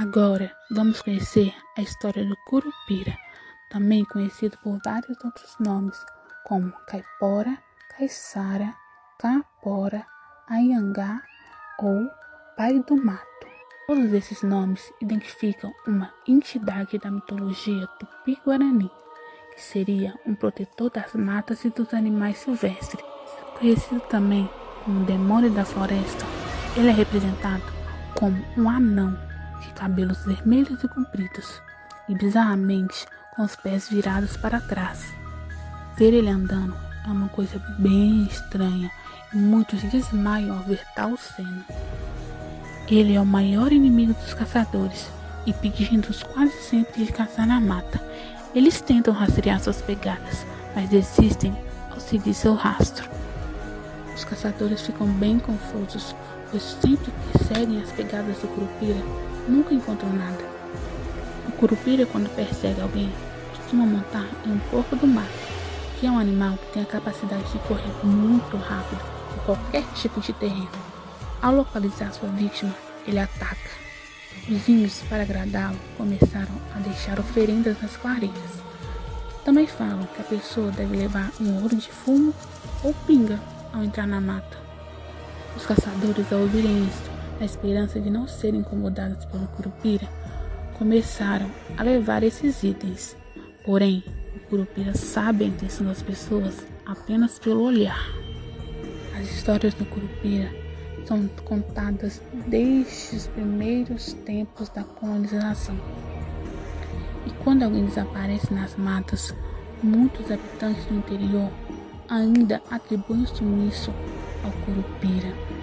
Agora vamos conhecer a história do Curupira, também conhecido por vários outros nomes, como Caipora, Caiçara, Capora, Ayangá ou Pai do Mato. Todos esses nomes identificam uma entidade da mitologia tupi-guarani, que seria um protetor das matas e dos animais silvestres. Conhecido também como demônio da floresta, ele é representado como um anão de cabelos vermelhos e compridos, e bizarramente com os pés virados para trás. Ver ele andando é uma coisa bem estranha e muitos desmaiam ao ver tal cena. Ele é o maior inimigo dos caçadores e pedindo-os quase sempre de caçar na mata. Eles tentam rastrear suas pegadas, mas desistem ao seguir seu rastro. Os caçadores ficam bem confusos, pois sempre que seguem as pegadas do Curupira, nunca encontram nada. O Curupira, quando persegue alguém, costuma montar em um porco do mato, que é um animal que tem a capacidade de correr muito rápido em qualquer tipo de terreno. Ao localizar sua vítima, ele ataca. Os índios, para agradá-lo, começaram a deixar oferendas nas clareiras. Também falam que a pessoa deve levar um ouro de fumo ou pinga ao entrar na mata. Os caçadores, ao ouvirem isso, na esperança de não serem incomodados pelo curupira, começaram a levar esses itens. Porém, o curupira sabe a intenção das pessoas apenas pelo olhar. As histórias do curupira são contadas desde os primeiros tempos da colonização. E quando alguém desaparece nas matas, muitos habitantes do interior ainda atribuem o sumiço ao curupira.